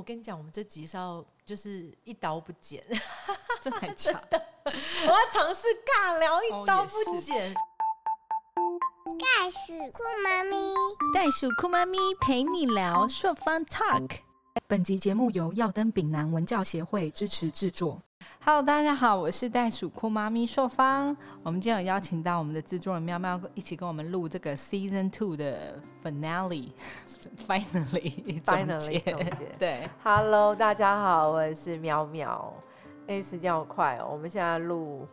我跟你讲，我们这集是要就是一刀不剪，真的假的？我要尝试尬聊，一刀不剪。袋鼠酷妈咪，袋鼠酷妈咪陪你聊说 Fun Talk。本集节目由耀登丙南文教协会支持制作。Hello，大家好，我是袋鼠酷妈咪硕芳。我们今天有邀请到我们的制作人喵喵一起跟我们录这个 Season Two 的 Finale，Finally，Finally 总结。对，Hello，大家好，我是喵喵。哎，时间好快哦，我们现在录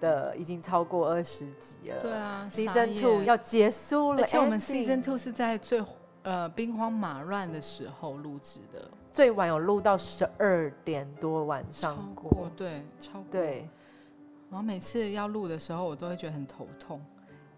的已经超过二十集了。对啊，Season Two 要结束了，而且我们 Season Two 是在最呃兵荒马乱的时候录制的。最晚有录到十二点多晚上过，对，超过。对，然后每次要录的时候，我都会觉得很头痛。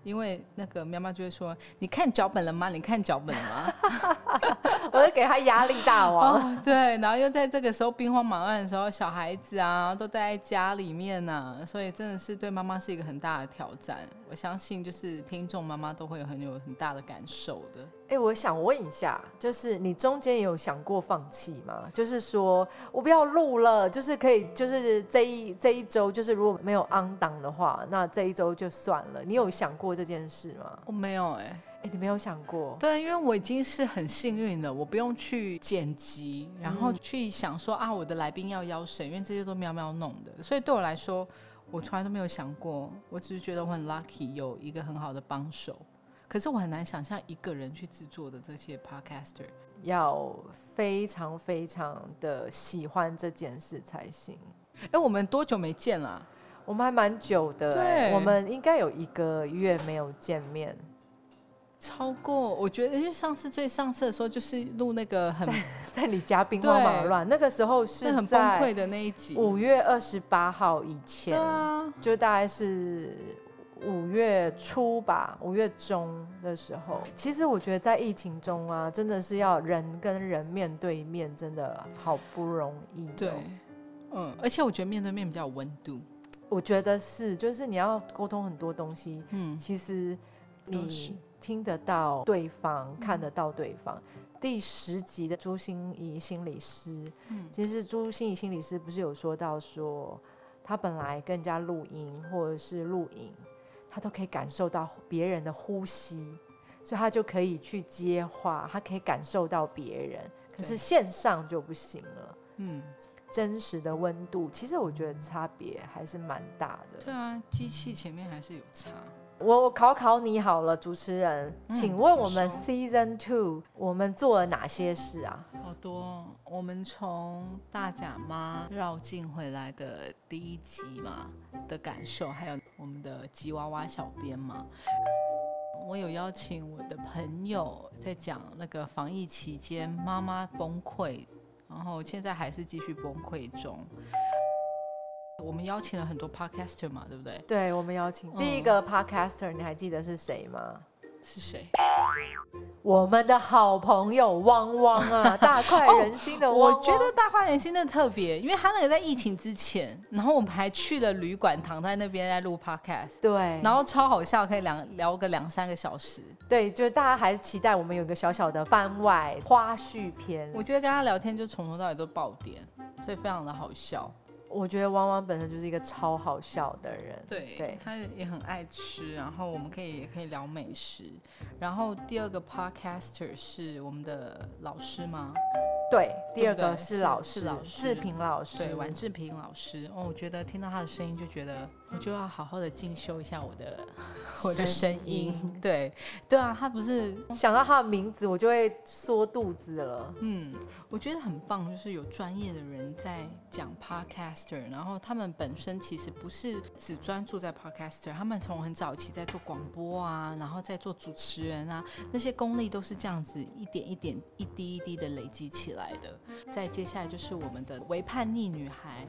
因为那个喵喵就会说：“你看脚本了吗？你看脚本了吗？” 我就给他压力大王。对，然后又在这个时候兵荒马乱的时候，小孩子啊都待在家里面呢，所以真的是对妈妈是一个很大的挑战。我相信就是听众妈妈都会有很有很大的感受的。哎，我想问一下，就是你中间有想过放弃吗？就是说我不要录了，就是可以，就是这一这一周，就是如果没有 on 档的话，那这一周就算了。你有想过这件事吗？我没有，哎，哎，你没有想过？对，因为我已经是很幸运了，我不用去剪辑，然后去想说啊，我的来宾要邀谁，因为这些都喵喵弄的，所以对我来说，我从来都没有想过。我只是觉得我很 lucky，有一个很好的帮手。可是我很难想象一个人去制作的这些 podcaster 要非常非常的喜欢这件事才行。哎，我们多久没见了？我们还蛮久的，对，我们应该有一个月没有见面，超过。我觉得因为上次最上次的时候就是录那个很在你家兵荒马乱，那个时候是很崩溃的那一集，五月二十八号以前，就大概是。五月初吧，五月中的时候，其实我觉得在疫情中啊，真的是要人跟人面对面，真的好不容易。对，嗯，而且我觉得面对面比较有温度。我觉得是，就是你要沟通很多东西，嗯，其实你听得到对方，看得到对方。第十集的朱心怡心理师，嗯，其实朱心怡心理师不是有说到说，他本来跟人家录音或者是录影。他都可以感受到别人的呼吸，所以他就可以去接话，他可以感受到别人。可是线上就不行了。嗯，真实的温度，其实我觉得差别还是蛮大的。对啊，机器前面还是有差。我我考考你好了，主持人，请问我们 Season Two 我们做了哪些事啊？好多，我们从大甲妈绕境回来的第一集嘛的感受，还有我们的吉娃娃小编嘛，我有邀请我的朋友在讲那个防疫期间妈妈崩溃，然后现在还是继续崩溃中。我们邀请了很多 podcaster 嘛，对不对？对，我们邀请第一个 podcaster，你还记得是谁吗？是谁？我们的好朋友汪汪啊，大快人心的汪。我觉得大快人心的特别，因为他那个在疫情之前，然后我们还去了旅馆，躺在那边在录 podcast。对，然后超好笑，可以两聊个两三个小时。对，就是大家还是期待我们有个小小的番外花絮片。我觉得跟他聊天就从头到尾都爆点，所以非常的好笑。我觉得汪汪本身就是一个超好笑的人，对，对他也很爱吃，然后我们可以也可以聊美食。然后第二个 podcaster 是我们的老师吗？对，第二个是老师，老师志平老师，对，王志平老师。哦，我觉得听到他的声音就觉得，我就要好好的进修一下我的 我的声音。对，对啊，他不是 想到他的名字，我就会缩肚子了。嗯，我觉得很棒，就是有专业的人在讲 podcaster，然后他们本身其实不是只专注在 podcaster，他们从很早期在做广播啊，然后在做主持人啊，那些功力都是这样子一点一点、一滴一滴的累积起来。的，再接下来就是我们的为叛逆女孩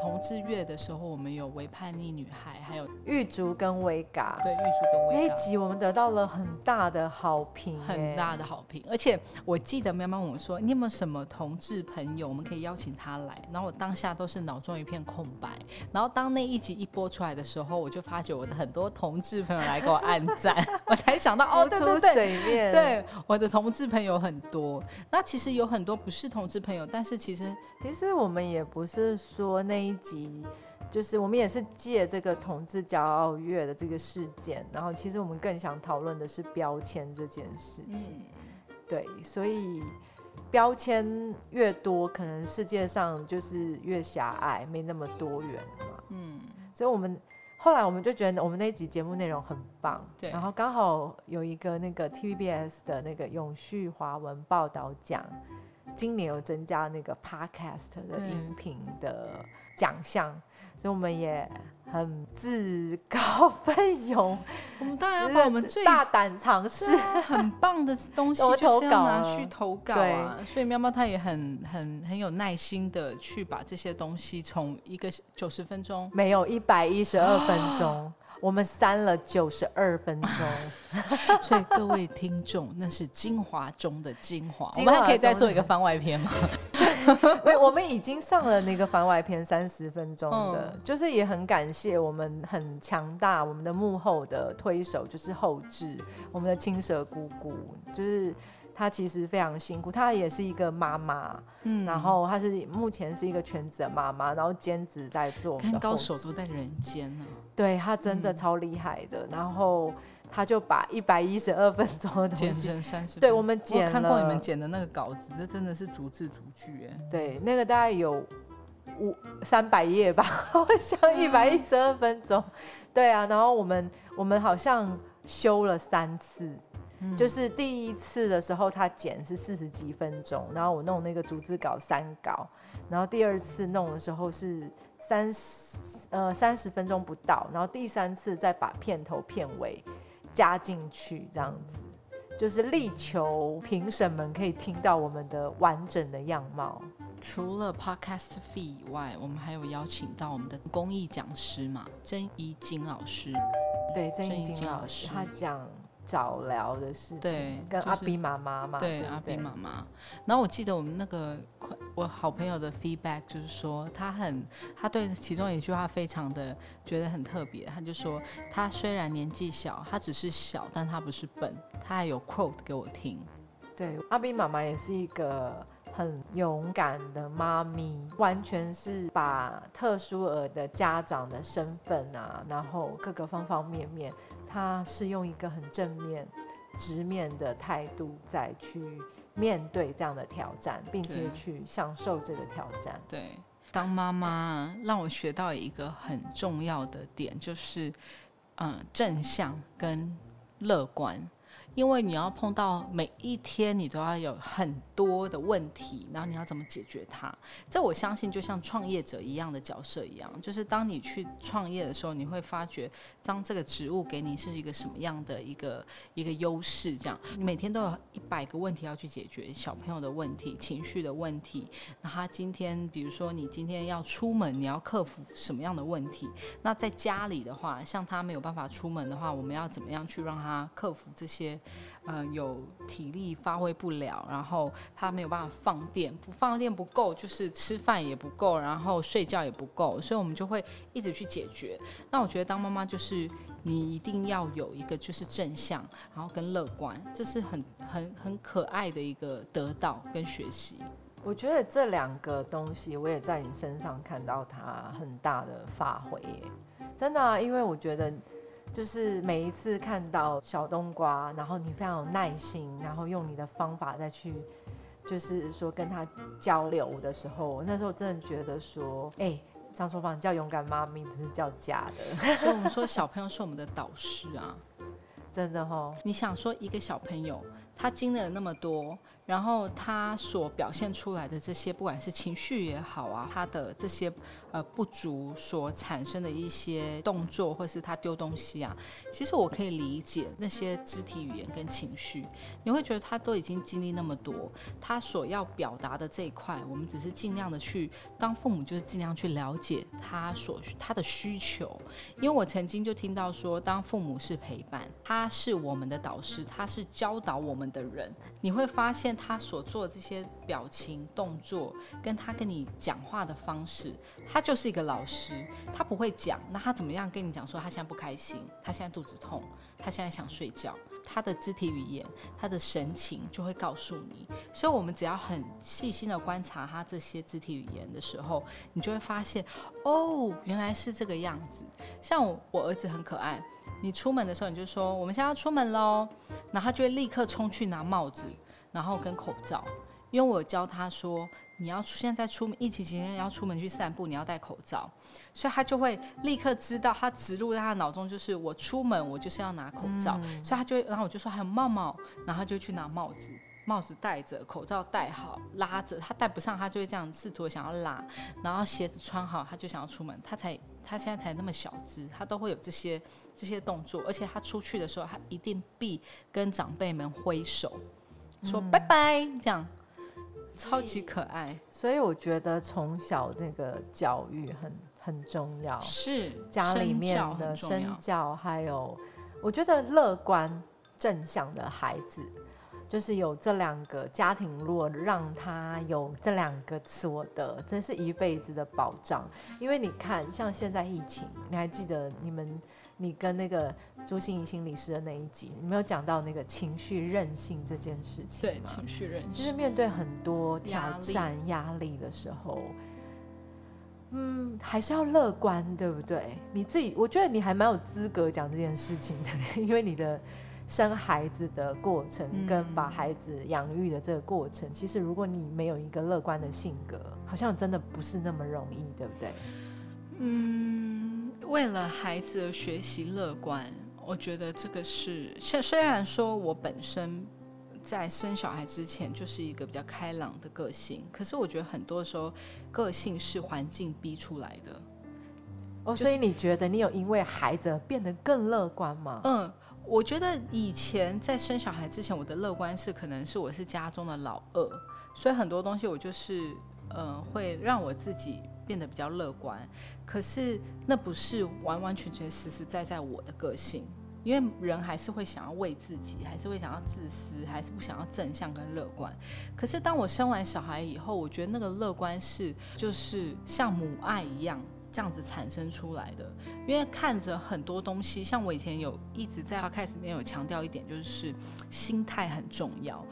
同志月的时候，我们有为叛逆女孩，还有玉竹跟威嘎。对，玉竹跟威嘎那一集我们得到了很大的好评，很大的好评。而且我记得喵喵问我说：“你有没有什么同志朋友，我们可以邀请他来？”然后我当下都是脑中一片空白。然后当那一集一播出来的时候，我就发觉我的很多同志朋友来给我按赞，我才想到哦，对对对，对，我的同志朋友很多。那其实有很多不是同志朋友，但是其实其实我们也不是说那一集，就是我们也是借这个同志骄傲月的这个事件，然后其实我们更想讨论的是标签这件事情。对，所以标签越多，可能世界上就是越狭隘，没那么多元嘛。嗯，所以我们后来我们就觉得我们那集节目内容很棒，对，然后刚好有一个那个 TVBS 的那个永续华文报道奖。今年有增加那个 podcast 的音频的奖项，所以我们也很自告奋勇。我们当然要把我们最大胆尝试、很棒的东西，就是要拿去投稿啊。所以喵喵他也很很很有耐心的去把这些东西从一个九十分钟，没有一百一十二 分钟。我们删了九十二分钟，所以各位听众，那是精华中的精华。我们还可以再做一个番外篇吗？对，我们已经上了那个番外篇三十分钟的，就是也很感谢我们很强大，我们的幕后的推手就是后置，我们的青蛇姑姑就是。她其实非常辛苦，她也是一个妈妈，嗯，然后她是目前是一个全职的妈妈，然后兼职在做。看高手都在人间呢，对她真的超厉害的。然后她就把一百一十二分钟的东西剪成三十，对我们剪了。看过你们剪的那个稿子，这真的是逐字逐句哎。对，那个大概有五三百页吧，好像一百一十二分钟。对啊，然后我们我们好像修了三次。就是第一次的时候，他剪是四十几分钟，然后我弄那个逐字稿三稿，然后第二次弄的时候是三十呃三十分钟不到，然后第三次再把片头片尾加进去，这样子，就是力求评审们可以听到我们的完整的样貌。除了 podcast fee 以外，我们还有邀请到我们的公益讲师嘛，曾怡金老师。对，曾怡金老师，他讲。早聊的事情，对，跟阿比妈妈嘛，对阿比妈妈。然后我记得我们那个我好朋友的 feedback 就是说，他很他对其中一句话非常的觉得很特别，他就说他虽然年纪小，他只是小，但他不是笨，他还有 quote 给我听。对，阿比妈妈也是一个很勇敢的妈咪，完全是把特殊儿的家长的身份啊，然后各个方方面面。他是用一个很正面、直面的态度再去面对这样的挑战，并且去享受这个挑战。对，当妈妈让我学到一个很重要的点，就是嗯，正向跟乐观。因为你要碰到每一天，你都要有很多的问题，然后你要怎么解决它？这我相信就像创业者一样的角色一样，就是当你去创业的时候，你会发觉，当这个职务给你是一个什么样的一个一个优势，这样你每天都有一百个问题要去解决，小朋友的问题、情绪的问题。那他今天，比如说你今天要出门，你要克服什么样的问题？那在家里的话，像他没有办法出门的话，我们要怎么样去让他克服这些？嗯，有体力发挥不了，然后他没有办法放电，不放电不够，就是吃饭也不够，然后睡觉也不够，所以我们就会一直去解决。那我觉得当妈妈就是你一定要有一个就是正向，然后跟乐观，这是很很很可爱的一个得到跟学习。我觉得这两个东西，我也在你身上看到它很大的发挥耶，真的，因为我觉得。就是每一次看到小冬瓜，然后你非常有耐心，然后用你的方法再去，就是说跟他交流的时候，那时候真的觉得说，哎，张淑芳叫勇敢妈咪，不是叫假的。所以我们说小朋友是我们的导师啊，真的哦。你想说一个小朋友，他经历了那么多。然后他所表现出来的这些，不管是情绪也好啊，他的这些呃不足所产生的一些动作，或是他丢东西啊，其实我可以理解那些肢体语言跟情绪。你会觉得他都已经经历那么多，他所要表达的这一块，我们只是尽量的去当父母，就是尽量去了解他所他的需求。因为我曾经就听到说，当父母是陪伴，他是我们的导师，他是教导我们的人，你会发现。他所做的这些表情动作，跟他跟你讲话的方式，他就是一个老师。他不会讲，那他怎么样跟你讲？说他现在不开心，他现在肚子痛，他现在想睡觉。他的肢体语言，他的神情就会告诉你。所以，我们只要很细心的观察他这些肢体语言的时候，你就会发现，哦，原来是这个样子。像我，我儿子很可爱。你出门的时候，你就说我们现在要出门喽，然后他就会立刻冲去拿帽子。然后跟口罩，因为我教他说，你要现在出门，疫情期间要出门去散步，你要戴口罩，所以他就会立刻知道，他植入在他脑中就是我出门我就是要拿口罩，所以他就会，然后我就说还有帽帽，然后他就去拿帽子，帽子戴着，口罩戴好，拉着，他戴不上，他就会这样试图想要拉，然后鞋子穿好，他就想要出门，他才他现在才那么小只，他都会有这些这些动作，而且他出去的时候，他一定必跟长辈们挥手。说拜拜，这样超级可爱，所以我觉得从小那个教育很很重要，是家里面的身教，还有我觉得乐观正向的孩子，就是有这两个家庭，如果让他有这两个所得，真是一辈子的保障。因为你看，像现在疫情，你还记得你们？你跟那个朱心怡心理师的那一集，你没有讲到那个情绪韧性这件事情对，情绪韧性，就是面对很多挑战、压力的时候，嗯，还是要乐观，对不对？你自己，我觉得你还蛮有资格讲这件事情的，因为你的生孩子的过程跟把孩子养育的这个过程，其实如果你没有一个乐观的性格，好像真的不是那么容易，对不对？嗯。为了孩子的学习乐观，我觉得这个是虽虽然说我本身在生小孩之前就是一个比较开朗的个性，可是我觉得很多时候个性是环境逼出来的。哦，所以你觉得你有因为孩子变得更乐观吗？嗯，我觉得以前在生小孩之前，我的乐观是可能是我是家中的老二，所以很多东西我就是嗯会让我自己。变得比较乐观，可是那不是完完全全实实在在我的个性，因为人还是会想要为自己，还是会想要自私，还是不想要正向跟乐观。可是当我生完小孩以后，我觉得那个乐观是就是像母爱一样这样子产生出来的。因为看着很多东西，像我以前有一直在开始里面有强调一点，就是心态很重要。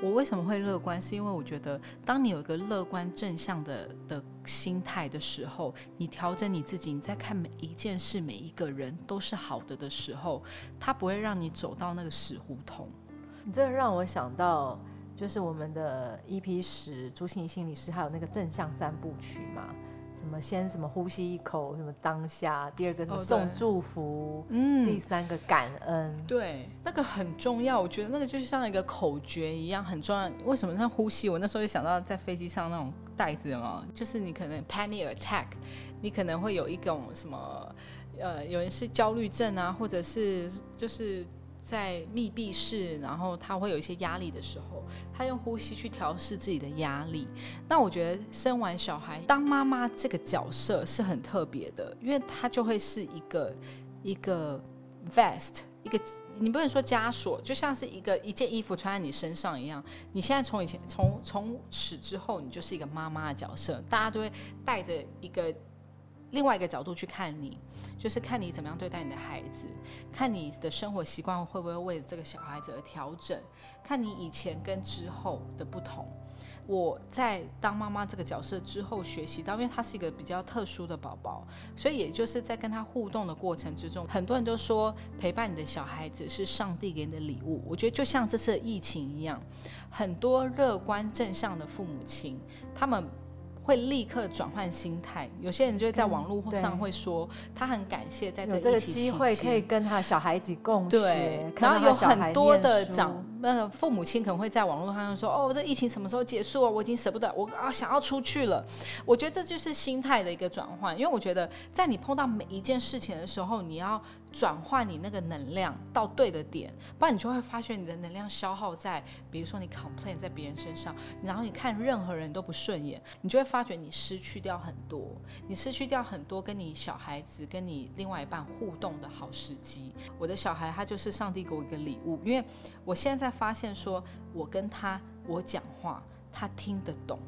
我为什么会乐观？是因为我觉得，当你有一个乐观正向的的心态的时候，你调整你自己，你在看每一件事、每一个人都是好的的时候，它不会让你走到那个死胡同。你这让我想到，就是我们的 EP 十朱心心理师，还有那个正向三部曲嘛。什么先什么呼吸一口，什么当下，第二个什么送祝福，嗯，第三个感恩，对，那个很重要。我觉得那个就像一个口诀一样，很重要。为什么像呼吸？我那时候就想到在飞机上那种袋子嘛，就是你可能 panic attack，你可能会有一种什么，呃，有人是焦虑症啊，或者是就是。在密闭室，然后他会有一些压力的时候，他用呼吸去调试自己的压力。那我觉得生完小孩当妈妈这个角色是很特别的，因为他就会是一个一个 vest，一个你不能说枷锁，就像是一个一件衣服穿在你身上一样。你现在从以前从从此之后，你就是一个妈妈的角色，大家都会带着一个。另外一个角度去看你，就是看你怎么样对待你的孩子，看你的生活习惯会不会为这个小孩子而调整，看你以前跟之后的不同。我在当妈妈这个角色之后学习到，因为他是一个比较特殊的宝宝，所以也就是在跟他互动的过程之中，很多人都说陪伴你的小孩子是上帝给你的礼物。我觉得就像这次疫情一样，很多乐观正向的父母亲，他们。会立刻转换心态，有些人就会在网络上会说，他很感谢在这个机会可以跟他小孩子共学，然后有很多的长那父母亲可能会在网络上说：“哦，这疫情什么时候结束啊？我已经舍不得，我啊想要出去了。”我觉得这就是心态的一个转换，因为我觉得在你碰到每一件事情的时候，你要转换你那个能量到对的点，不然你就会发现你的能量消耗在，比如说你 complain 在别人身上，然后你看任何人都不顺眼，你就会发觉你失去掉很多，你失去掉很多跟你小孩子、跟你另外一半互动的好时机。我的小孩他就是上帝给我一个礼物，因为我现在发现说，我跟他我讲话，他听得懂。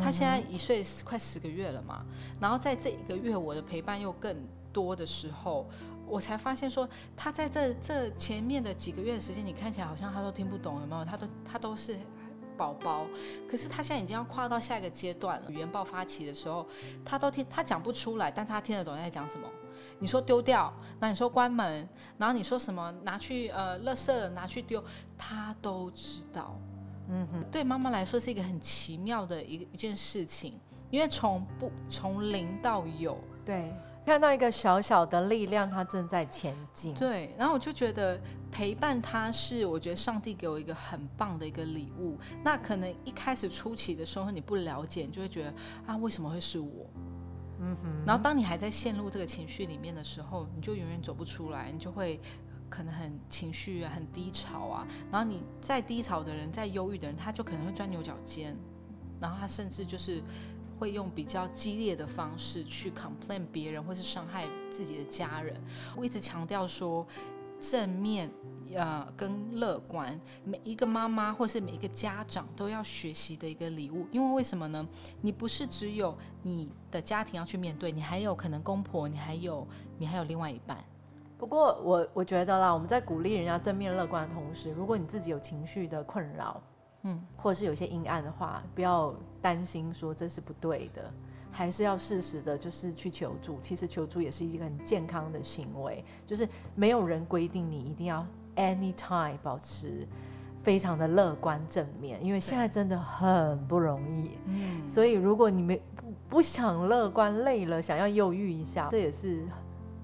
他现在一岁快十个月了嘛，然后在这一个月我的陪伴又更多的时候，我才发现说，他在这这前面的几个月的时间，你看起来好像他都听不懂，有没有？他都他都是宝宝，可是他现在已经要跨到下一个阶段了，语言爆发期的时候，他都听他讲不出来，但他听得懂在讲什么。你说丢掉，那你说关门，然后你说什么拿去呃，垃圾拿去丢，他都知道。嗯哼，对妈妈来说是一个很奇妙的一一件事情，因为从不从零到有，对，看到一个小小的力量，它正在前进。对，然后我就觉得陪伴他是，我觉得上帝给我一个很棒的一个礼物。那可能一开始初期的时候你不了解，你就会觉得啊，为什么会是我？嗯哼，然后当你还在陷入这个情绪里面的时候，你就永远走不出来，你就会可能很情绪很低潮啊。然后你再低潮的人，再忧郁的人，他就可能会钻牛角尖，然后他甚至就是会用比较激烈的方式去 complain 别人，或是伤害自己的家人。我一直强调说。正面，呃，跟乐观，每一个妈妈或是每一个家长都要学习的一个礼物。因为为什么呢？你不是只有你的家庭要去面对，你还有可能公婆，你还有你还有另外一半。不过我我觉得啦，我们在鼓励人家正面乐观的同时，如果你自己有情绪的困扰，嗯，或者是有些阴暗的话，不要担心说这是不对的。还是要适时的，就是去求助。其实求助也是一个很健康的行为，就是没有人规定你一定要 anytime 保持非常的乐观正面，因为现在真的很不容易。嗯，所以如果你没不不想乐观，累了想要忧郁一下，这也是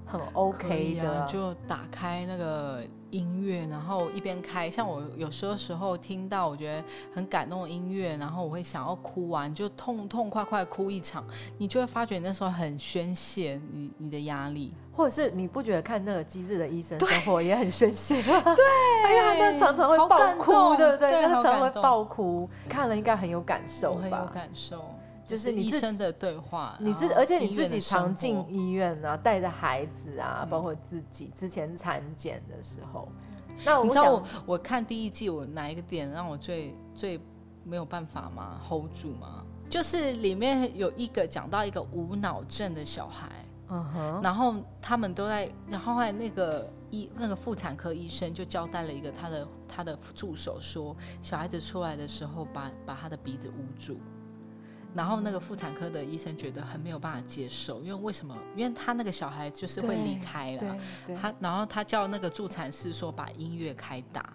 很 OK 的，就打开那个。音乐，然后一边开，像我有时候时候听到我觉得很感动的音乐，然后我会想要哭完，就痛痛快快哭一场，你就会发觉那时候很宣泄你你的压力，或者是你不觉得看那个机智的医生生活也很宣泄？对，因为他常常会爆哭，对不对？他常常会爆哭，看了应该很有感受吧？很有感受。就是医生的对话，你自而且你自己常进医院啊，带着孩子啊，包括自己之前产检的时候，那我知道我我看第一季，我哪一个点让我最最没有办法吗？hold 住吗？就是里面有一个讲到一个无脑症的小孩，嗯哼，然后他们都在，然后后来那个医那个妇产科医生就交代了一个他的他的助手说，小孩子出来的时候把把他的鼻子捂住。然后那个妇产科的医生觉得很没有办法接受，因为为什么？因为他那个小孩就是会离开了，他然后他叫那个助产士说把音乐开大，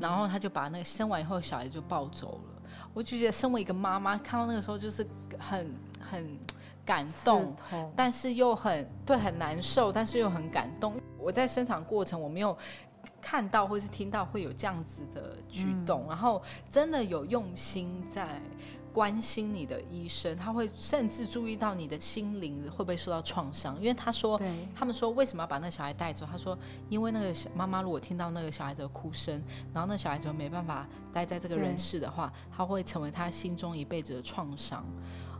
然后他就把那个生完以后小孩就抱走了。我就觉得身为一个妈妈看到那个时候就是很很感动，但是又很对很难受，但是又很感动。我在生产过程我没有看到或是听到会有这样子的举动，然后真的有用心在。关心你的医生，他会甚至注意到你的心灵会不会受到创伤，因为他说，他们说为什么要把那个小孩带走？他说，因为那个妈妈如果听到那个小孩子的哭声，然后那小孩就没办法待在这个人世的话，他会成为他心中一辈子的创伤。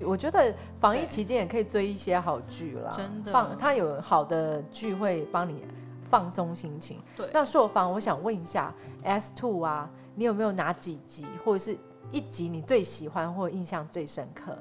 我觉得防疫期间也可以追一些好剧啦，真的，放他有好的剧会帮你放松心情。对，那朔方，我想问一下，S Two 啊，你有没有哪几集或者是？一集你最喜欢或印象最深刻？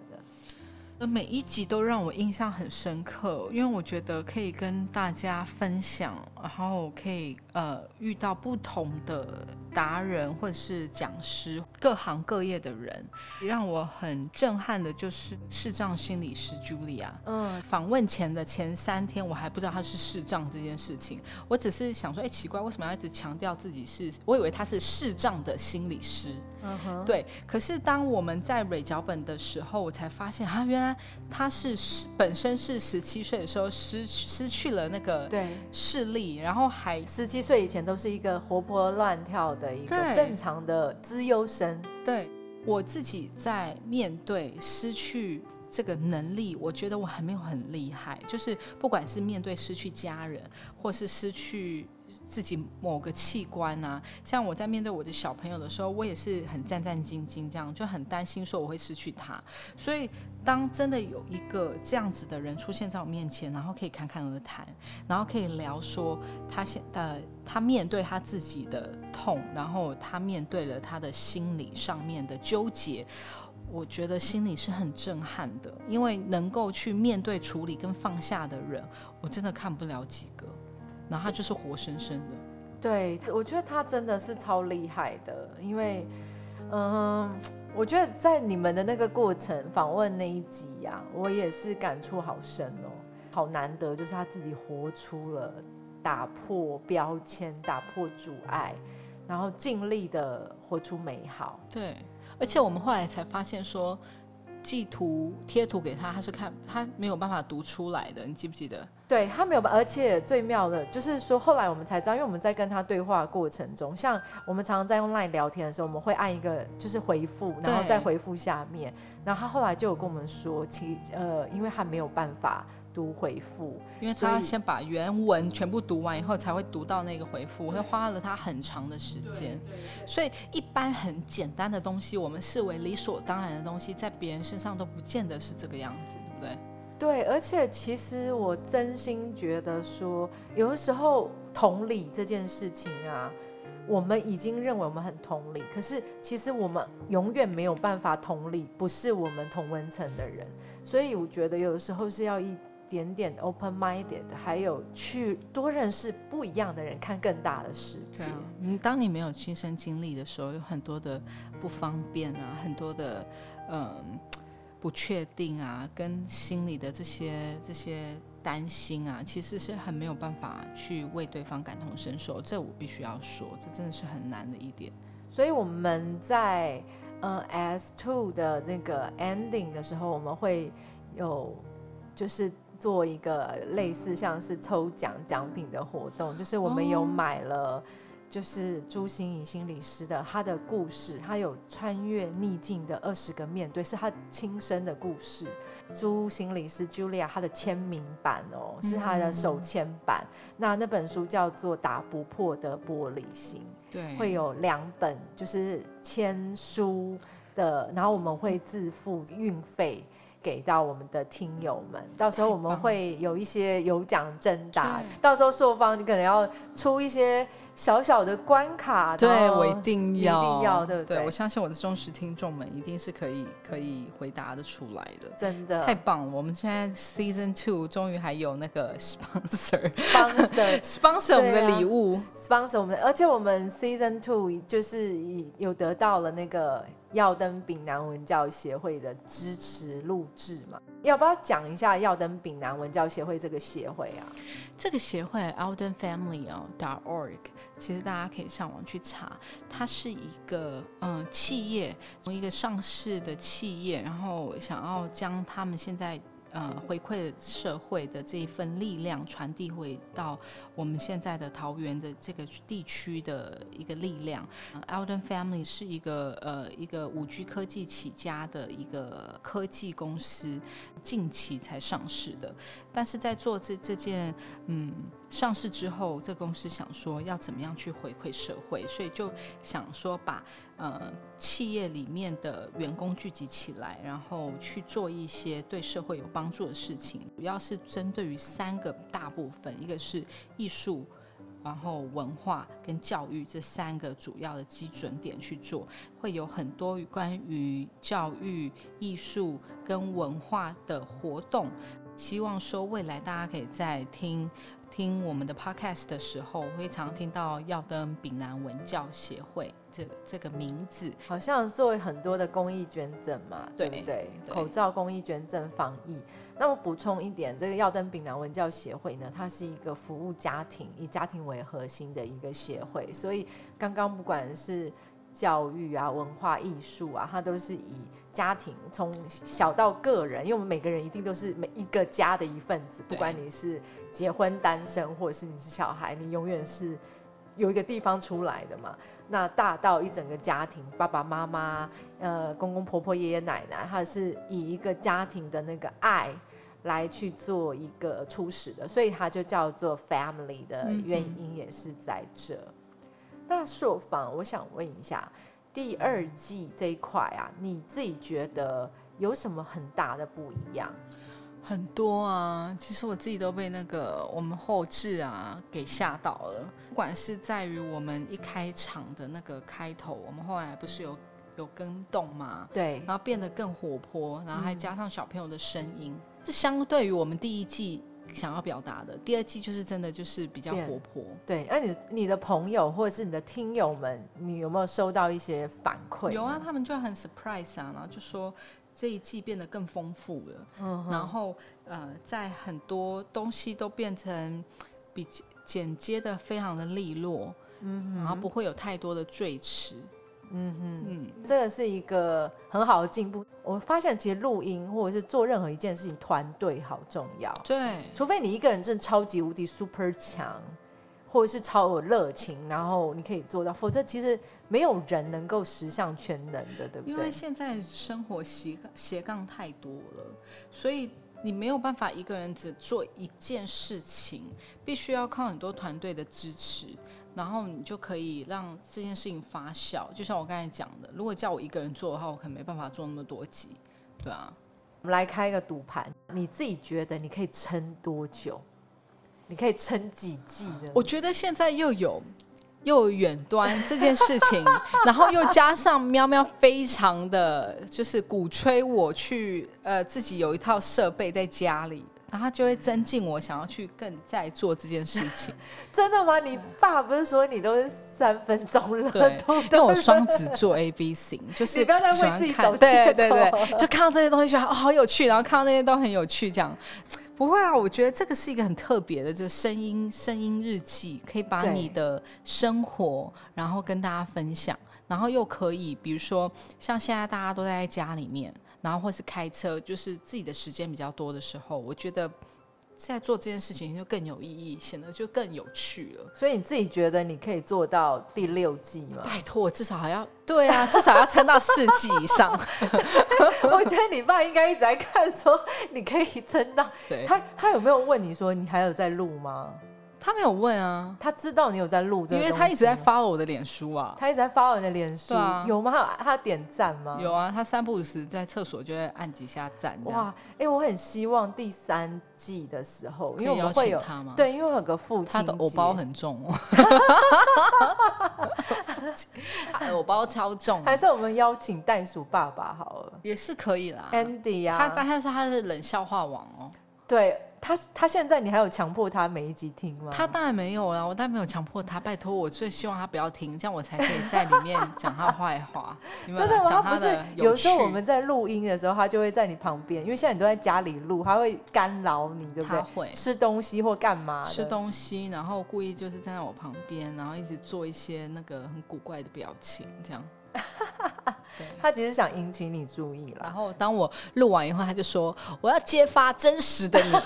每一集都让我印象很深刻，因为我觉得可以跟大家分享，然后可以呃遇到不同的。达人或者是讲师，各行各业的人，让我很震撼的就是视障心理师 Julia。嗯，访问前的前三天，我还不知道他是视障这件事情，我只是想说，哎，奇怪，为什么要一直强调自己是？我以为他是视障的心理师。嗯哼，对。可是当我们在蕊脚本的时候，我才发现，啊，原来他是本身是十七岁的时候失失去了那个对视力，然后还十七岁以前都是一个活泼乱跳的。的一个正常的资优生。对我自己在面对失去这个能力，我觉得我还没有很厉害。就是不管是面对失去家人，或是失去。自己某个器官啊，像我在面对我的小朋友的时候，我也是很战战兢兢，这样就很担心说我会失去他。所以当真的有一个这样子的人出现在我面前，然后可以侃侃而谈，然后可以聊说他现呃他面对他自己的痛，然后他面对了他的心理上面的纠结，我觉得心里是很震撼的，因为能够去面对处理跟放下的人，我真的看不了几个。然后他就是活生生的，对，我觉得他真的是超厉害的，因为，嗯，我觉得在你们的那个过程访问那一集呀，我也是感触好深哦，好难得，就是他自己活出了打破标签、打破阻碍，然后尽力的活出美好。对，而且我们后来才发现说。寄图贴图给他，他是看他没有办法读出来的，你记不记得？对他没有办，而且最妙的就是说，后来我们才知道，因为我们在跟他对话过程中，像我们常常在用 LINE 聊天的时候，我们会按一个就是回复，然后再回复下面，然后他后来就有跟我们说，其呃，因为他没有办法。读回复，因为他要先把原文全部读完以后，才会读到那个回复，会花了他很长的时间。所以一般很简单的东西，我们视为理所当然的东西，在别人身上都不见得是这个样子，对不对？对，而且其实我真心觉得说，有的时候同理这件事情啊，我们已经认为我们很同理，可是其实我们永远没有办法同理不是我们同温层的人。所以我觉得有的时候是要一。点点 open-minded，还有去多认识不一样的人，看更大的世界。嗯，当你没有亲身经历的时候，有很多的不方便啊，很多的嗯不确定啊，跟心里的这些这些担心啊，其实是很没有办法去为对方感同身受。这我必须要说，这真的是很难的一点。所以我们在嗯 S two 的那个 ending 的时候，我们会有就是。做一个类似像是抽奖奖品的活动，就是我们有买了，就是朱心怡心理师的他的故事，他有穿越逆境的二十个面对，是他亲身的故事。朱心理师 Julia 他的签名版哦，是他的手签版。那那本书叫做《打不破的玻璃心》，对，会有两本就是签书的，然后我们会自付运费。给到我们的听友们，到时候我们会有一些有奖征答，到时候朔方你可能要出一些小小的关卡，对我一定要，一定要，对不对？我相信我的忠实听众们一定是可以可以回答的出来的，真的太棒了！我们现在 Season Two 终于还有那个 sponsor，sponsor sponsor 我们的礼物，sponsor 我们，而且我们 Season Two 就是有得到了那个。耀登丙南文教协会的支持录制嘛？要不要讲一下耀登丙南文教协会这个协会啊？这个协会 Alden Family 哦 dot org，其实大家可以上网去查，它是一个嗯企业，从一个上市的企业，然后想要将他们现在。呃，回馈社会的这一份力量传递回到我们现在的桃园的这个地区的一个力量。Alden Family 是一个呃一个五 G 科技起家的一个科技公司，近期才上市的。但是在做这这件嗯上市之后，这公司想说要怎么样去回馈社会，所以就想说把。呃，企业里面的员工聚集起来，然后去做一些对社会有帮助的事情，主要是针对于三个大部分，一个是艺术，然后文化跟教育这三个主要的基准点去做，会有很多关于教育、艺术跟文化的活动，希望说未来大家可以在听。听我们的 podcast 的时候，会常听到耀登丙南文教协会这这个名字，好像作为很多的公益捐赠嘛，对不对？口罩公益捐赠防疫。那我补充一点，这个耀登丙南文教协会呢，它是一个服务家庭、以家庭为核心的一个协会，所以刚刚不管是。教育啊，文化艺术啊，它都是以家庭从小到个人，因为我们每个人一定都是每一个家的一份子，不管你是结婚单身，或者是你是小孩，你永远是有一个地方出来的嘛。那大到一整个家庭，爸爸妈妈、呃公公婆婆、爷爷奶奶，他是以一个家庭的那个爱来去做一个初始的，所以它就叫做 family 的原因也是在这。那朔方，我想问一下，第二季这一块啊，你自己觉得有什么很大的不一样？很多啊，其实我自己都被那个我们后置啊给吓到了。不管是在于我们一开场的那个开头，我们后来不是有有跟动吗？对，然后变得更活泼，然后还加上小朋友的声音，是相对于我们第一季想要表达的。第二季就是真的就是比较活泼。对，那你你的朋友或者是你的听友们，你有没有收到一些反馈？有啊，他们就很 surprise 啊，然后就说。这一季变得更丰富了，然后呃，在很多东西都变成比剪接的非常的利落，嗯，然后不会有太多的赘词，嗯哼，嗯，这个是一个很好的进步。我发现其实录音或者是做任何一件事情，团队好重要，对，除非你一个人真的超级无敌 super 强。或者是超有热情，然后你可以做到，否则其实没有人能够十项全能的，对不对？因为现在生活斜斜杠太多了，所以你没有办法一个人只做一件事情，必须要靠很多团队的支持，然后你就可以让这件事情发酵。就像我刚才讲的，如果叫我一个人做的话，我可能没办法做那么多集，对啊。我们来开一个赌盘，你自己觉得你可以撑多久？你可以撑几季的？我觉得现在又有又有远端这件事情，然后又加上喵喵非常的就是鼓吹我去呃自己有一套设备在家里，然后就会增进我想要去更在做这件事情。真的吗？你爸不是说你都是三分钟了？对，因为我双子座 A B 型，就是喜欢看，对对对，就看到这些东西觉得哦好有趣，然后看到那些都很有趣，这样。不会啊，我觉得这个是一个很特别的，就是声音声音日记，可以把你的生活，然后跟大家分享，然后又可以，比如说像现在大家都在家里面，然后或是开车，就是自己的时间比较多的时候，我觉得。在做这件事情就更有意义，显得就更有趣了。所以你自己觉得你可以做到第六季吗？拜托，我至少还要对啊，至少要撑到四季以上。我觉得你爸应该一直在看，说你可以撑到。对，他他有没有问你说你还有在录吗？他没有问啊，他知道你有在录，因为他一直在发我的脸书啊，他一直在发我的脸书，有吗？他点赞吗？有啊，他三不五时在厕所就会按几下赞。哇，哎，我很希望第三季的时候，因为我们会有他吗？对，因为有个父亲，他的偶包很重哦，偶包超重，还是我们邀请袋鼠爸爸好了，也是可以啦，Andy 啊，他但是他是冷笑话王哦，对。他他现在你还有强迫他每一集听吗？他当然没有啦，我当然没有强迫他。拜托，我最希望他不要听，这样我才可以在里面讲他坏话。真的吗？不是，有时候我们在录音的时候，他就会在你旁边，因为现在你都在家里录，他会干扰你，对不对？他会吃东西或干嘛？吃东西，然后故意就是站在我旁边，然后一直做一些那个很古怪的表情，这样。他其实想引起你注意了。然后当我录完以后，他就说：“我要揭发真实的你。”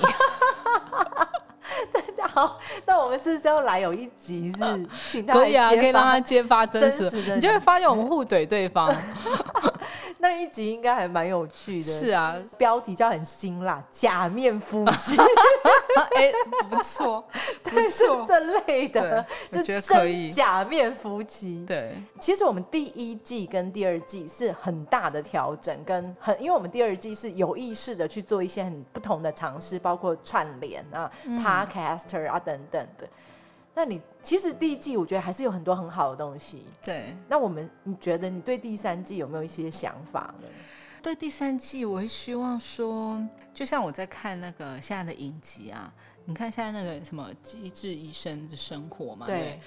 真的好，那我们是不是要来有一集是 请他可以啊，可以让他揭发真实的，你就会发现我们互怼对方。那一集应该还蛮有趣的，是啊，标题叫很辛辣，假面夫妻，哎，不错，不错，这类的，就觉得可以。假面夫妻，对，其实我们第一季跟第二季是很大的调整，跟很，因为我们第二季是有意识的去做一些很不同的尝试，包括串联啊，podcaster 啊等等的。那你其实第一季我觉得还是有很多很好的东西。对。那我们你觉得你对第三季有没有一些想法呢？对第三季，我会希望说，就像我在看那个现在的影集啊，你看现在那个什么《机智医生的生活》嘛，对。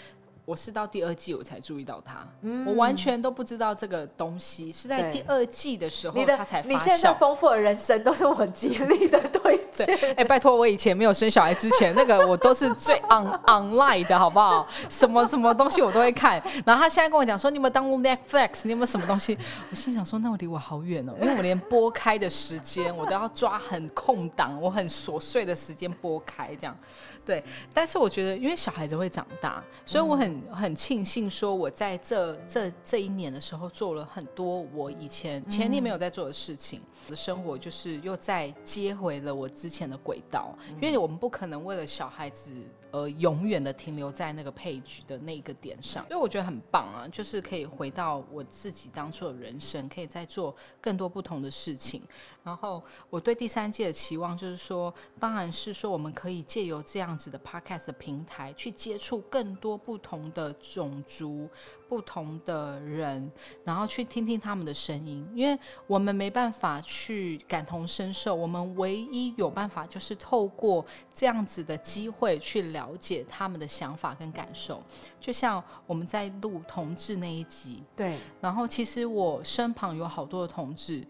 我是到第二季我才注意到它，我完全都不知道这个东西是在第二季的时候他才发酵。你现在丰富的人生都是我极力的 推荐。哎，拜托，我以前没有生小孩之前，那个我都是最 on online 的好不好？什么什么东西我都会看。然后他现在跟我讲说，你有没有当过 Netflix？你有没有什么东西？我心想说，那我离我好远哦，因为我连播开的时间我都要抓很空档，我很琐碎的时间播开这样。对，但是我觉得，因为小孩子会长大，所以我很很很庆幸，说我在这这这一年的时候做了很多我以前前年没有在做的事情，我的生活就是又再接回了我之前的轨道，因为我们不可能为了小孩子。而，永远的停留在那个 page 的那个点上，所以我觉得很棒啊，就是可以回到我自己当初的人生，可以再做更多不同的事情。然后我对第三季的期望就是说，当然是说我们可以借由这样子的 podcast 的平台，去接触更多不同的种族、不同的人，然后去听听他们的声音，因为我们没办法去感同身受，我们唯一有办法就是透过这样子的机会去了解他们的想法跟感受。就像我们在录同志那一集，对，然后其实我身旁有好多的同志。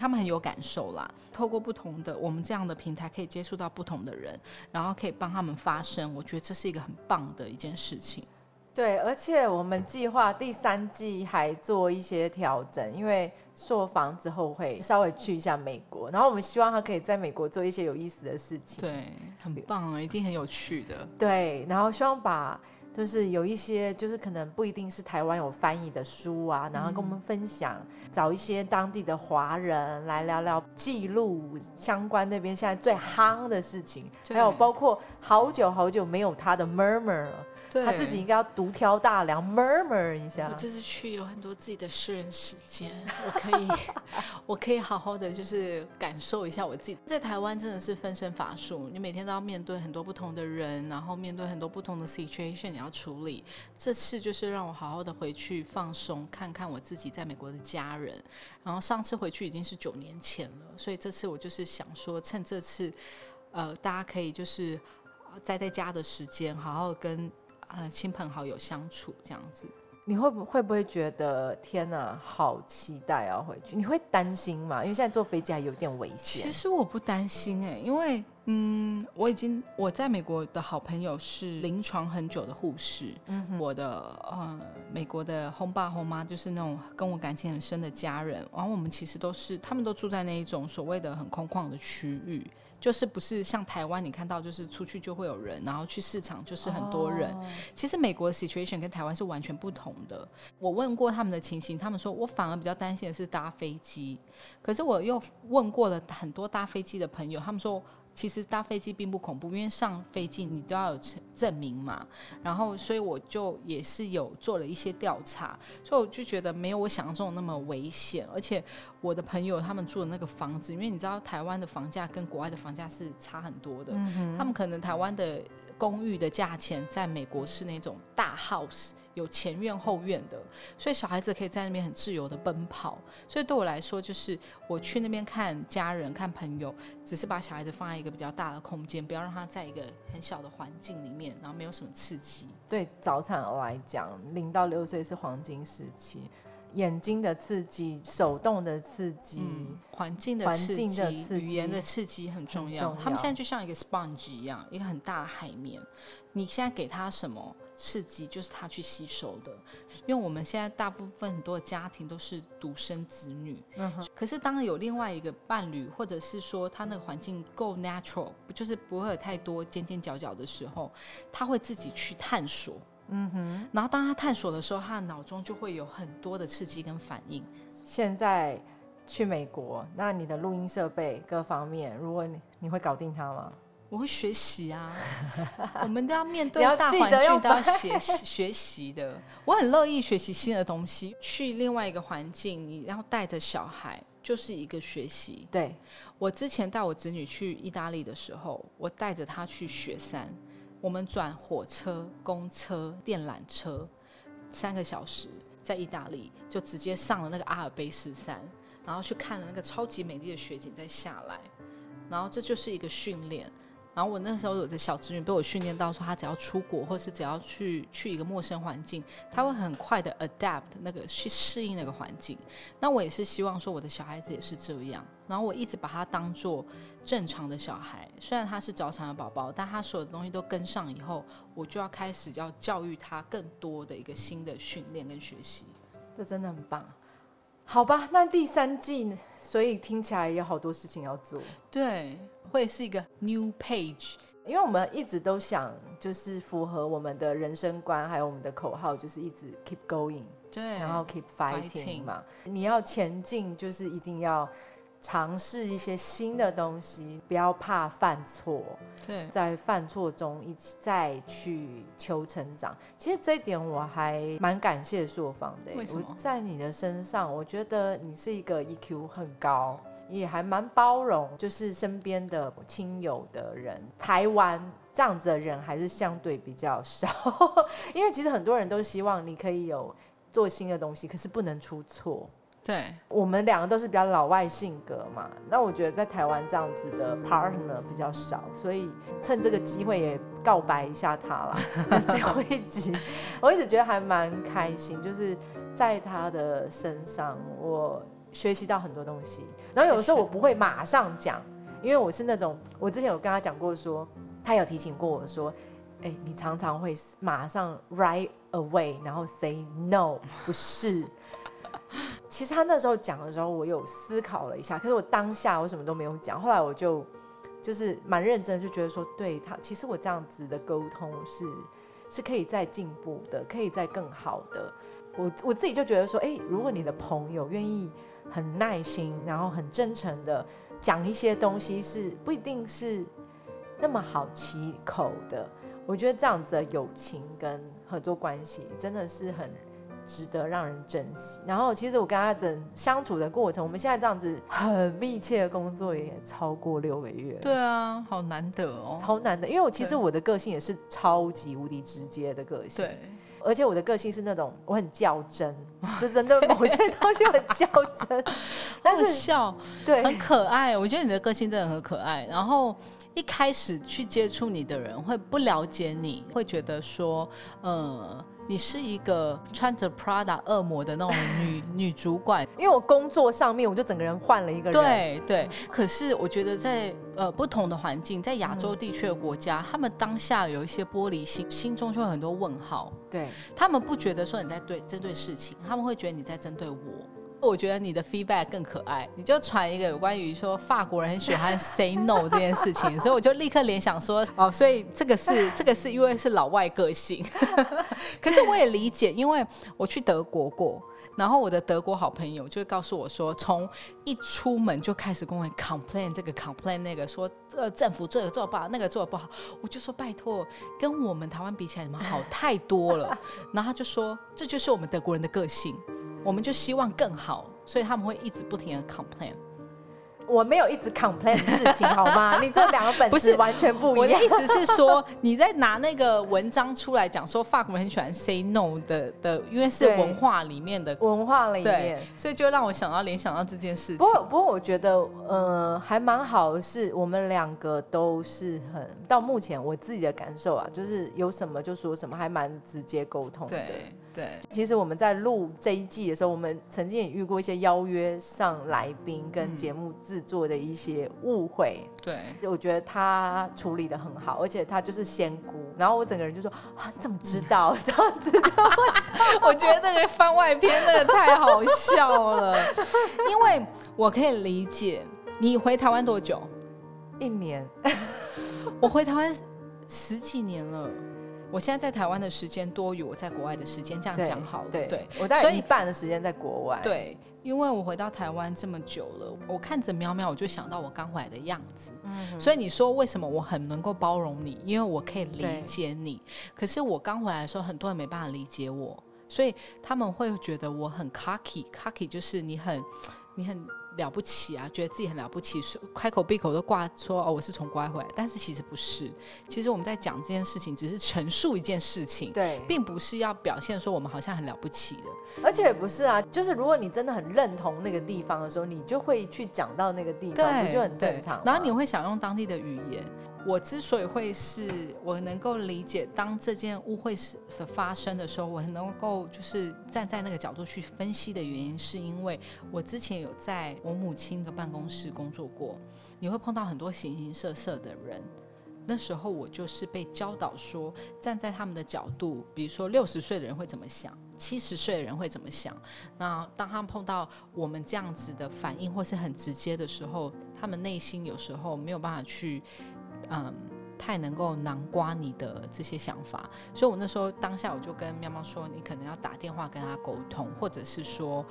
他们很有感受啦，透过不同的我们这样的平台，可以接触到不同的人，然后可以帮他们发声。我觉得这是一个很棒的一件事情。对，而且我们计划第三季还做一些调整，因为硕房之后会稍微去一下美国，然后我们希望他可以在美国做一些有意思的事情。对，很棒啊，一定很有趣的。对，然后希望把。就是有一些，就是可能不一定是台湾有翻译的书啊，然后跟我们分享，找一些当地的华人来聊聊，记录相关那边现在最夯的事情，还有包括好久好久没有他的 murmur 了。他自己应该要独挑大梁，murmur 一下。我这次去有很多自己的私人时间，我可以，我可以好好的就是感受一下我自己。在台湾真的是分身乏术，你每天都要面对很多不同的人，然后面对很多不同的 situation 你要处理。这次就是让我好好的回去放松，看看我自己在美国的家人。然后上次回去已经是九年前了，所以这次我就是想说，趁这次，呃，大家可以就是待在家的时间，好好跟。呃，亲朋好友相处这样子，你会不会不会觉得天哪，好期待要回去？你会担心吗？因为现在坐飞机还有点危险。其实我不担心哎，因为嗯，我已经我在美国的好朋友是临床很久的护士，嗯，我的呃美国的轰爸轰妈就是那种跟我感情很深的家人，然后我们其实都是他们都住在那一种所谓的很空旷的区域。就是不是像台湾，你看到就是出去就会有人，然后去市场就是很多人。其实美国的 situation 跟台湾是完全不同的。我问过他们的情形，他们说我反而比较担心的是搭飞机。可是我又问过了很多搭飞机的朋友，他们说。其实搭飞机并不恐怖，因为上飞机你都要有证证明嘛。然后，所以我就也是有做了一些调查，所以我就觉得没有我想象中那么危险。而且我的朋友他们住的那个房子，因为你知道台湾的房价跟国外的房价是差很多的，他们可能台湾的公寓的价钱在美国是那种大 house。有前院后院的，所以小孩子可以在那边很自由的奔跑。所以对我来说，就是我去那边看家人、看朋友，只是把小孩子放在一个比较大的空间，不要让他在一个很小的环境里面，然后没有什么刺激。对早产儿来讲，零到六岁是黄金时期，眼睛的刺激、手动的刺激、环境的刺激、语言的刺激很重要。他们现在就像一个 sponge 一样，一个很大的海绵。你现在给他什么？刺激就是他去吸收的，因为我们现在大部分很多的家庭都是独生子女，嗯哼。可是当有另外一个伴侣，或者是说他那个环境够 natural，就是不会有太多尖尖角角的时候，他会自己去探索，嗯哼。然后当他探索的时候，他的脑中就会有很多的刺激跟反应。现在去美国，那你的录音设备各方面，如果你你会搞定它吗？我会学习啊，我们都要面对大环境，都要学习 学习的。我很乐意学习新的东西，去另外一个环境，你然后带着小孩就是一个学习。对我之前带我子女去意大利的时候，我带着他去雪山，我们转火车、公车、电缆车，三个小时在意大利就直接上了那个阿尔卑斯山，然后去看了那个超级美丽的雪景，再下来，然后这就是一个训练。然后我那时候有的小侄女被我训练到说，她只要出国或是只要去去一个陌生环境，她会很快的 adapt 那个去适应那个环境。那我也是希望说我的小孩子也是这样。然后我一直把他当做正常的小孩，虽然他是早产的宝宝，但他所有的东西都跟上以后，我就要开始要教育他更多的一个新的训练跟学习。这真的很棒。好吧，那第三季呢？所以听起来有好多事情要做。对，会是一个 new page，因为我们一直都想，就是符合我们的人生观，还有我们的口号，就是一直 keep going，对，然后 keep fighting 嘛。你要前进，就是一定要尝试一些新的东西，不要怕犯错。对，在犯错中一起再去求成长。其实这一点我还蛮感谢朔方的。为什么？在你的身上，我觉得你是一个 EQ 很高。也还蛮包容，就是身边的亲友的人，台湾这样子的人还是相对比较少，因为其实很多人都希望你可以有做新的东西，可是不能出错。对，我们两个都是比较老外性格嘛，那我觉得在台湾这样子的 partner 比较少，所以趁这个机会也告白一下他啦。最后一集，我一直觉得还蛮开心，就是在他的身上我。学习到很多东西，然后有的时候我不会马上讲，因为我是那种，我之前有跟他讲过，说他有提醒过我说，哎，你常常会马上 right away，然后 say no，不是。其实他那时候讲的时候，我有思考了一下，可是我当下我什么都没有讲，后来我就就是蛮认真，就觉得说，对他，其实我这样子的沟通是是可以再进步的，可以再更好的。我我自己就觉得说，哎，如果你的朋友愿意。很耐心，然后很真诚的讲一些东西，是不一定是那么好起口的。我觉得这样子的友情跟合作关系真的是很值得让人珍惜。然后，其实我跟阿珍相处的过程，我们现在这样子很密切的工作也超过六个月。对啊，好难得哦，超难得。因为我其实我的个性也是超级无敌直接的个性。对。而且我的个性是那种我很较真，就针对某些东西很较真，但是笑对很可爱。我觉得你的个性真的很可爱。然后一开始去接触你的人会不了解你，会觉得说，嗯。你是一个穿着 Prada 恶魔的那种 女女主管，因为我工作上面我就整个人换了一个人。对对，可是我觉得在呃不同的环境，在亚洲地区的国家，他们当下有一些玻璃心，心中就有很多问号。对他们不觉得说你在对针对事情，他们会觉得你在针对我。我觉得你的 feedback 更可爱，你就传一个有关于说法国人很喜欢 say no 这件事情，所以我就立刻联想说，哦，所以这个是这个是因为是老外个性，可是我也理解，因为我去德国过，然后我的德国好朋友就会告诉我说，从一出门就开始跟我 complain 这个 complain 那个，说呃政府这个做不好，那个做的不好，我就说拜托，跟我们台湾比起来，你们好太多了，然后他就说这就是我们德国人的个性。我们就希望更好，所以他们会一直不停的 complain。我没有一直 complain 事情，好吗？你这两个本是完全不一样。我的意思是说，你在拿那个文章出来讲说法国人很喜欢 say no 的的，因为是文化里面的文化里面，所以就让我想到联想到这件事情。不过，不过我觉得，呃，还蛮好的是，我们两个都是很到目前我自己的感受啊，就是有什么就说什么，还蛮直接沟通的。对，其实我们在录这一季的时候，我们曾经也遇过一些邀约上来宾跟节目制作的一些误会。对，我觉得他处理的很好，而且他就是仙姑。然后我整个人就说啊，你怎么知道 这样子？我觉得那个番外篇那个太好笑了，因为我可以理解你回台湾多久？一年。我回台湾十几年了。我现在在台湾的时间多于我在国外的时间，这样讲好了。对，我大概一半的时间在国外。对，因为我回到台湾这么久了，我看着喵喵，我就想到我刚回来的样子。嗯，所以你说为什么我很能够包容你？因为我可以理解你。可是我刚回来的时候，很多人没办法理解我，所以他们会觉得我很 cocky，cocky 就是你很，你很。了不起啊，觉得自己很了不起，说开口闭口都挂说哦，我是从国外回来，但是其实不是。其实我们在讲这件事情，只是陈述一件事情，对，并不是要表现说我们好像很了不起的。而且也不是啊，就是如果你真的很认同那个地方的时候，你就会去讲到那个地方，不就很正常？然后你会想用当地的语言。我之所以会是我能够理解，当这件误会是发生的时候，我能够就是站在那个角度去分析的原因，是因为我之前有在我母亲的办公室工作过，你会碰到很多形形色色的人，那时候我就是被教导说，站在他们的角度，比如说六十岁的人会怎么想，七十岁的人会怎么想，那当他们碰到我们这样子的反应或是很直接的时候，他们内心有时候没有办法去。嗯，太能够囊括你的这些想法，所以我那时候当下我就跟喵喵说，你可能要打电话跟他沟通，或者是说，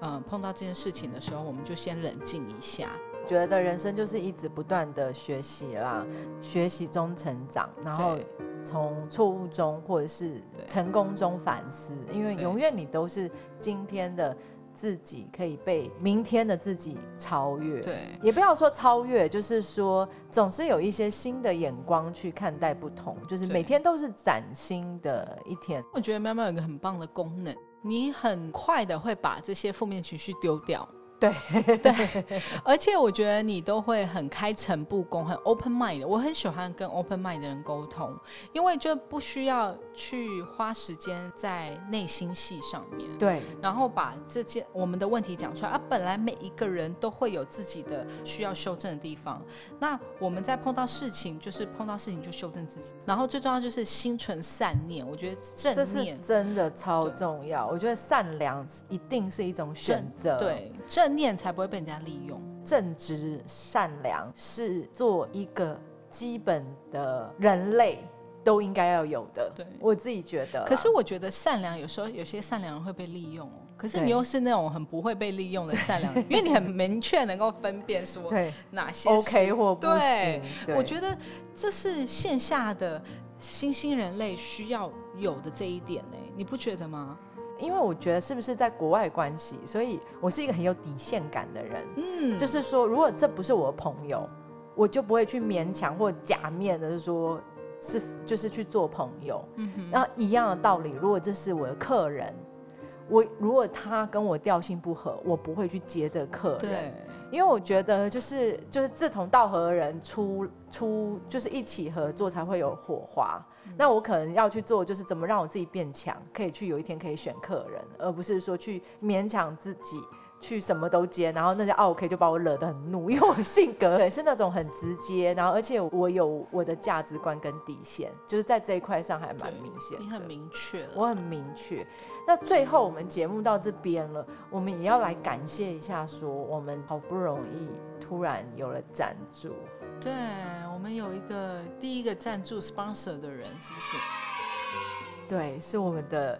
嗯，碰到这件事情的时候，我们就先冷静一下。觉得人生就是一直不断的学习啦，学习中成长，然后从错误中或者是成功中反思，因为永远你都是今天的。自己可以被明天的自己超越，对，也不要说超越，就是说总是有一些新的眼光去看待不同，就是每天都是崭新的一天。我觉得喵喵有一个很棒的功能，你很快的会把这些负面情绪丢掉。对 对，而且我觉得你都会很开诚布公，很 open mind 的。我很喜欢跟 open mind 的人沟通，因为就不需要去花时间在内心戏上面。对，然后把这件我们的问题讲出来啊。本来每一个人都会有自己的需要修正的地方，那我们在碰到事情，就是碰到事情就修正自己。然后最重要就是心存善念，我觉得正念真的超重要。我觉得善良一定是一种选择。对正。正念才不会被人家利用，正直善良是做一个基本的人类都应该要有的。对我自己觉得，可是我觉得善良有时候有些善良人会被利用哦。可是你又是那种很不会被利用的善良，因为你很明确能够分辨说哪些 OK 或不行。我觉得这是线下的新兴人类需要有的这一点呢，你不觉得吗？因为我觉得是不是在国外关系，所以我是一个很有底线感的人。嗯，就是说，如果这不是我的朋友，我就不会去勉强或假面的说，是就是去做朋友。嗯哼。然后一样的道理，如果这是我的客人，我如果他跟我调性不合，我不会去接这个客人。对。因为我觉得就是就是志同道合的人出出就是一起合作才会有火花。那我可能要去做，就是怎么让我自己变强，可以去有一天可以选客人，而不是说去勉强自己去什么都接，然后那些 OK 就把我惹得很怒，因为我性格 也是那种很直接，然后而且我有我的价值观跟底线，就是在这一块上还蛮明显。你很明确，我很明确。那最后我们节目到这边了，我们也要来感谢一下，说我们好不容易突然有了赞助。对我们有一个第一个赞助 sponsor 的人，是不是？对，是我们的。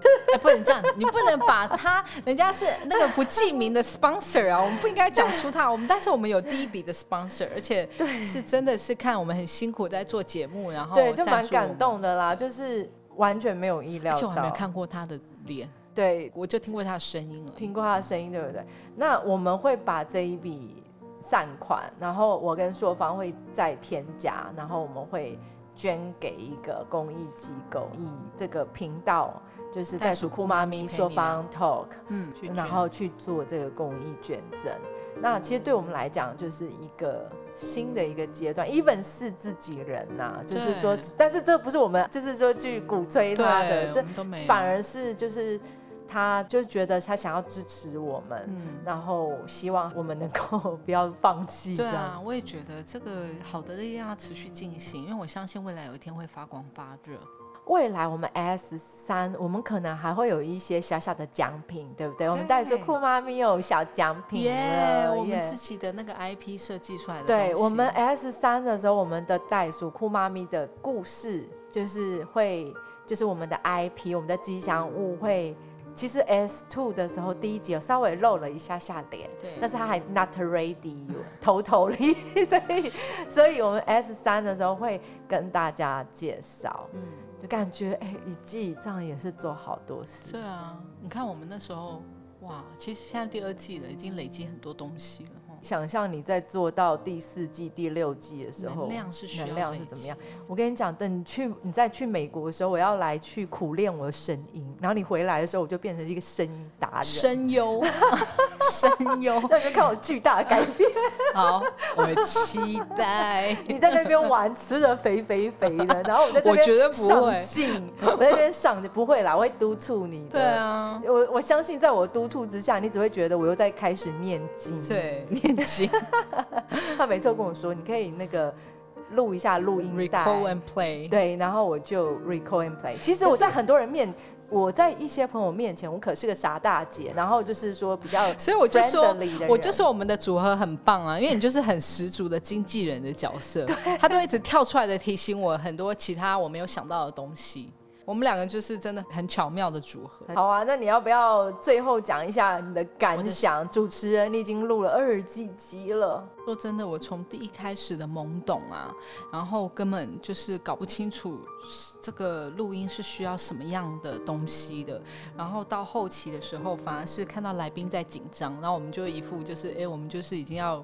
不能这样，你不能把他，人家是那个不记名的 sponsor 啊，我们不应该讲出他。我们但是我们有第一笔的 sponsor，而且是真的是看我们很辛苦在做节目，然后对，就蛮感动的啦，就是完全没有意料到，我还没看过他的脸，对，我就听过他的声音了，听过他的声音，对不对？那我们会把这一笔。善款，然后我跟硕方会再添加，然后我们会捐给一个公益机构，以这个频道就是袋鼠酷妈咪硕方 talk，嗯，然后去做这个公益捐赠。那其实对我们来讲，就是一个新的一个阶段，even 是自己人呐，就是说，但是这不是我们就是说去鼓吹他的，这反而是就是。他就觉得他想要支持我们，嗯，然后希望我们能够不要放弃。对啊，我也觉得这个好的力量要持续进行，因为我相信未来有一天会发光发热。未来我们 S 三，我们可能还会有一些小小的奖品，对不对？我们袋鼠酷妈咪有小奖品耶，我们自己的那个 IP 设计出来的。对，我们 S 三的时候，我们的袋鼠酷妈咪的故事就是会，就是我们的 IP，我们的吉祥物会。其实 S two 的时候，第一集有稍微露了一下下脸，但是他还 not ready，头头里，所以，所以我们 S 三的时候会跟大家介绍，嗯，就感觉哎，一季这样也是做好多事。对啊，你看我们那时候，哇，其实现在第二季了，已经累积很多东西了。想象你在做到第四季、第六季的时候，能量是能量是怎么样？我跟你讲，等你去，你再去美国的时候，我要来去苦练我的声音，然后你回来的时候，我就变成一个声音达人，声优，声优，那就看我巨大的改变。好，我期待你在那边玩，吃的肥肥肥的，然后我在那边上进，我在那边上不会啦，我会督促你。对啊，我我相信在我督促之下，你只会觉得我又在开始念经。对。他每次都跟我说：“你可以那个录一下录音带，对，然后我就 Recall and play。其实我在很多人面我在一些朋友面前，我可是个傻大姐，然后就是说比较，所以我就说，我就说我们的组合很棒啊，因为你就是很十足的经纪人的角色，他都一直跳出来的提醒我很多其他我没有想到的东西。我们两个就是真的很巧妙的组合。好啊，那你要不要最后讲一下你的感想？主持人，你已经录了二十几集了。说真的，我从第一开始的懵懂啊，然后根本就是搞不清楚这个录音是需要什么样的东西的，然后到后期的时候，反而是看到来宾在紧张，然后我们就一副就是，哎，我们就是已经要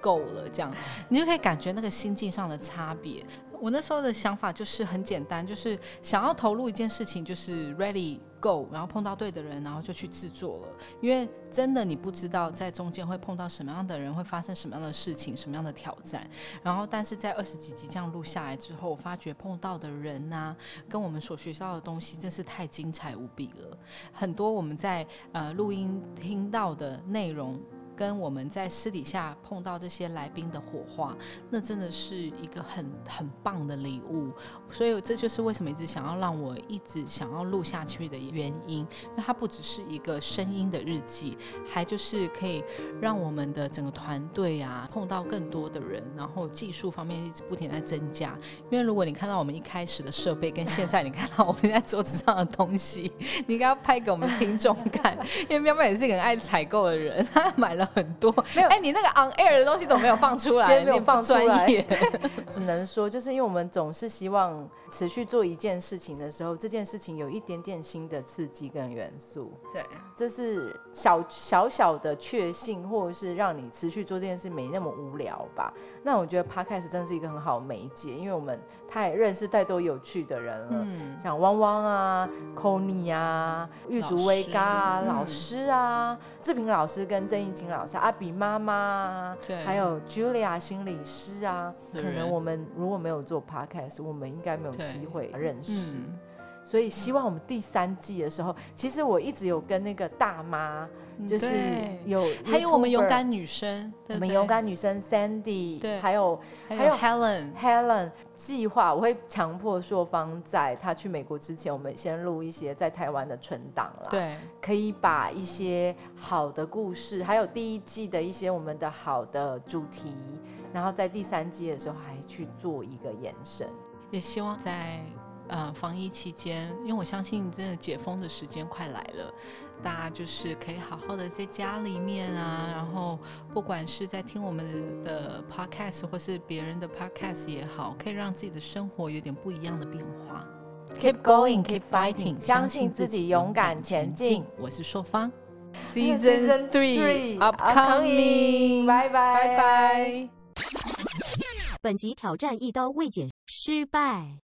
够了这样，你就可以感觉那个心境上的差别。我那时候的想法就是很简单，就是想要投入一件事情，就是 ready go，然后碰到对的人，然后就去制作了。因为真的你不知道在中间会碰到什么样的人，会发生什么样的事情，什么样的挑战。然后，但是在二十几集这样录下来之后，我发觉碰到的人呐，跟我们所学到的东西真是太精彩无比了。很多我们在呃录音听到的内容。跟我们在私底下碰到这些来宾的火花，那真的是一个很很棒的礼物。所以这就是为什么一直想要让我一直想要录下去的原因，因为它不只是一个声音的日记，还就是可以让我们的整个团队啊碰到更多的人，然后技术方面一直不停在增加。因为如果你看到我们一开始的设备跟现在你看到我们在桌子上的东西，你应该要拍给我们听众看，因为喵喵也是一个很爱采购的人，他买了。很多。没有。哎，你那个 on air 的东西怎么没有放出来？没有放出来，只能说就是因为我们总是希望持续做一件事情的时候，这件事情有一点点新的刺激跟元素。对，这是小小小的确信，或者是让你持续做这件事没那么无聊吧。那我觉得 podcast 真的是一个很好的媒介，因为我们太认识太多有趣的人了，像汪汪啊、c o n y 啊、玉竹威嘎啊、老师。啊、志平老师跟郑义金老师、阿比妈妈，对，还有 Julia 心理师啊，可能我们如果没有做 podcast，我们应该没有机会认识。所以希望我们第三季的时候，其实我一直有跟那个大妈。就是有，还有我们勇敢女生，我们勇敢女生 Sandy，对，还有还有 Helen Helen 计划，我会强迫硕方在他去美国之前，我们先录一些在台湾的存档啦，对，可以把一些好的故事，还有第一季的一些我们的好的主题，然后在第三季的时候还去做一个延伸，也希望在呃防疫期间，因为我相信真的解封的时间快来了。大家就是可以好好的在家里面啊，然后不管是在听我们的 podcast 或是别人的 podcast 也好，可以让自己的生活有点不一样的变化。Keep going, keep fighting，相信自己，勇敢前进。我是硕方，Season Three upcoming，拜拜拜拜。本集挑战一刀未剪失败。